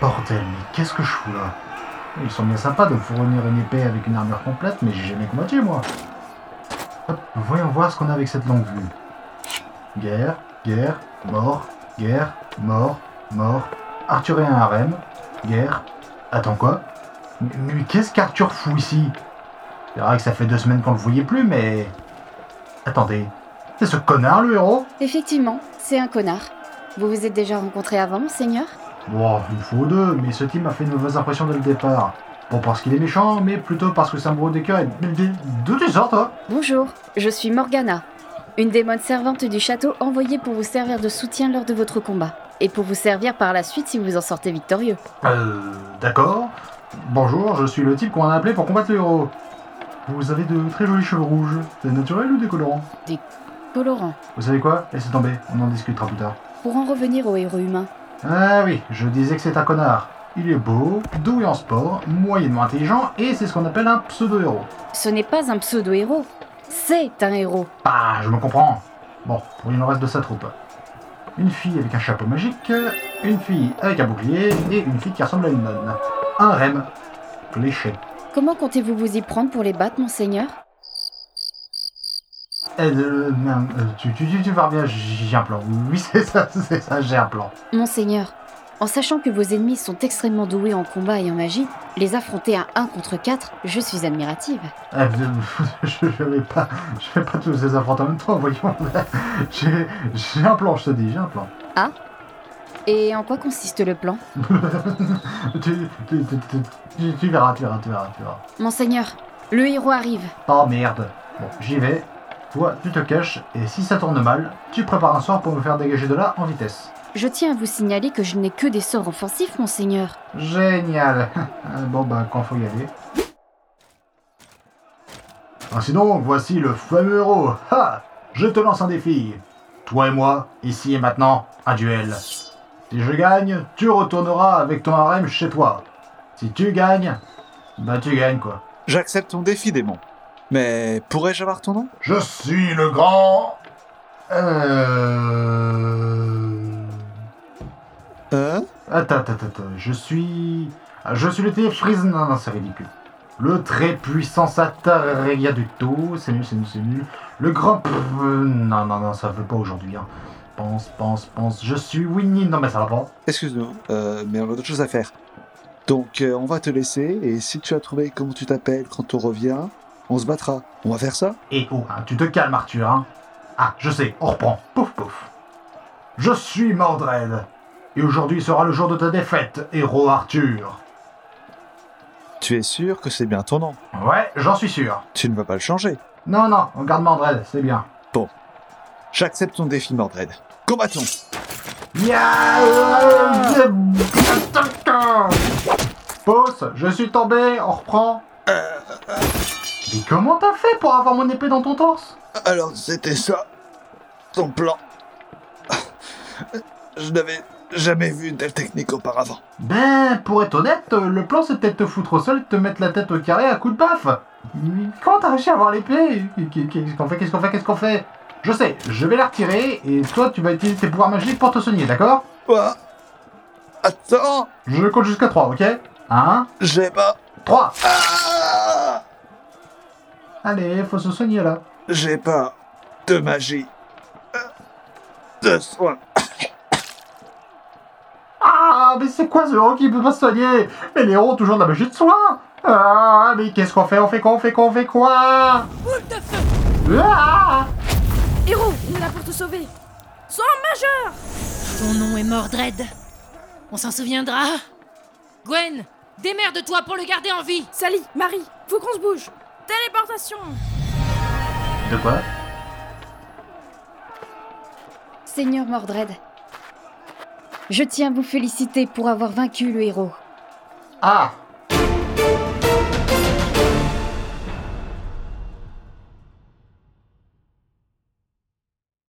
bordel, mais qu'est-ce que je fous là Ils sont bien sympas de fournir une épée avec une armure complète, mais j'ai jamais combattu moi. Hop, voyons voir ce qu'on a avec cette longue vue. Guerre, guerre, mort, guerre, mort, mort. Arthur et un harem, guerre. Attends quoi Mais, qu'est-ce qu'Arthur fout ici? C'est vrai que ça fait deux semaines qu'on le voyait plus, mais... Attendez, c'est ce connard le héros? Effectivement, c'est un connard. Vous vous êtes déjà rencontrés avant, monseigneur Bon, une fois ou deux, mais ce type m'a fait une mauvaise impression dès le départ. Pas parce qu'il est méchant, mais plutôt parce que c'est un bourreau des cœurs et... D'où tu sors, toi Bonjour, je suis Morgana, une démone servante du château envoyée pour vous servir de soutien lors de votre combat, et pour vous servir par la suite si vous en sortez victorieux. Euh... D'accord. Bonjour, je suis le type qu'on a appelé pour combattre le héros. Vous avez de très jolis cheveux rouges. C'est naturel ou décolorant Colorant. Vous savez quoi? Laissez tomber, on en discutera plus tard. Pour en revenir au héros humain, Ah oui, je disais que c'est un connard. Il est beau, doué en sport, moyennement intelligent, et c'est ce qu'on appelle un pseudo-héros. ce n'est pas un pseudo-héros, c'est un héros. Ah, je me comprends. Bon, pour il en reste de sa troupe. Une fille avec un chapeau magique, une fille avec un bouclier, et une fille qui ressemble à une nonne. Un rem. Cliché. Comment comptez-vous vous y prendre pour les battre, monseigneur? Euh, euh, tu, tu, tu, tu vas bien, j'ai un plan. Oui, c'est ça, c'est ça, j'ai un plan. Monseigneur, en sachant que vos ennemis sont extrêmement doués en combat et en magie, les affronter à 1 contre 4, je suis admirative. Euh, je, je vais pas, je vais pas tous les affronter en même temps, voyons. J'ai, un plan, je te dis, j'ai un plan. Et en quoi consiste le plan? Tu verras, tu verras, tu verras, tu verras. Monseigneur, le héros arrive. Oh merde. Bon, j'y vais. Toi, tu te caches, et si ça tourne mal, tu prépares un sort pour me faire dégager de là en vitesse. Je tiens à vous signaler que je n'ai que des sorts offensifs, monseigneur. Génial. bon bah, quand faut y aller. Ainsi donc, voici le fameux héros. Ha Je te lance un défi. Toi et moi, ici et maintenant, un duel. Si je gagne, tu retourneras avec ton harem chez toi. Si tu gagnes, bah tu gagnes quoi. J'accepte ton défi, démon. Mais pourrais-je avoir ton nom? Je suis le grand. Euh. Hein? Attends, attends, attends. Je suis. Ah, Je suis le Freeze. Non, non, c'est ridicule. Le très puissant Sataria du tout. C'est nul, c'est nul, c'est nul. Le grand. Euh, Non, non, non, ça veut pas aujourd'hui. Hein. Pense, pense, pense. Je suis Winnie. Non, mais ça va pas. Excuse-nous, euh, mais on a d'autres choses à faire. Donc, euh, on va te laisser, et si tu as trouvé comment tu t'appelles quand on revient, on se battra. On va faire ça Et oh, hein, tu te calmes, Arthur. Hein. Ah, je sais, on reprend. Pouf, pouf. Je suis Mordred. Et aujourd'hui sera le jour de ta défaite, héros Arthur. Tu es sûr que c'est bien ton nom? Ouais, j'en suis sûr. Tu ne vas pas le changer. Non, non, on garde Mordred, c'est bien. J'accepte ton défi, Mordred. Combattons Ya- Pause, je suis tombé, on reprend. Mais comment t'as fait pour avoir mon épée dans ton torse? Alors, c'était ça, ton plan. Je n'avais jamais vu une telle technique auparavant. Ben, pour être honnête, le plan c'était de te foutre au sol et de te mettre la tête au carré à coup de baffe. Comment t'as réussi à avoir l'épée? Qu'est-ce qu'on fait? Qu'est-ce qu'on fait? Qu'est-ce qu'on fait? Je sais, je vais la retirer et toi tu vas utiliser tes pouvoirs magiques pour te soigner, d'accord? Quoi? Attends, Je compte jusqu'à 3, ok? 1, j'ai pas... 3 Ah Allez, faut se soigner là. J'ai pas de magie. De soin. Ah, mais c'est quoi ce héros qui peut pas se soigner? Mais les héros ont toujours de la magie de soin Ah, mais qu'est-ce qu'on fait? On fait quoi? On fait quoi? On fait quoi? Ah Héros, on est là pour te sauver. Sors majeur Ton nom est Mordred. On s'en souviendra. Gwen, démerde-toi pour le garder en vie. Sally, Marie, faut qu'on se bouge. Téléportation. De quoi? Seigneur Mordred, je tiens à vous féliciter pour avoir vaincu le héros. Ah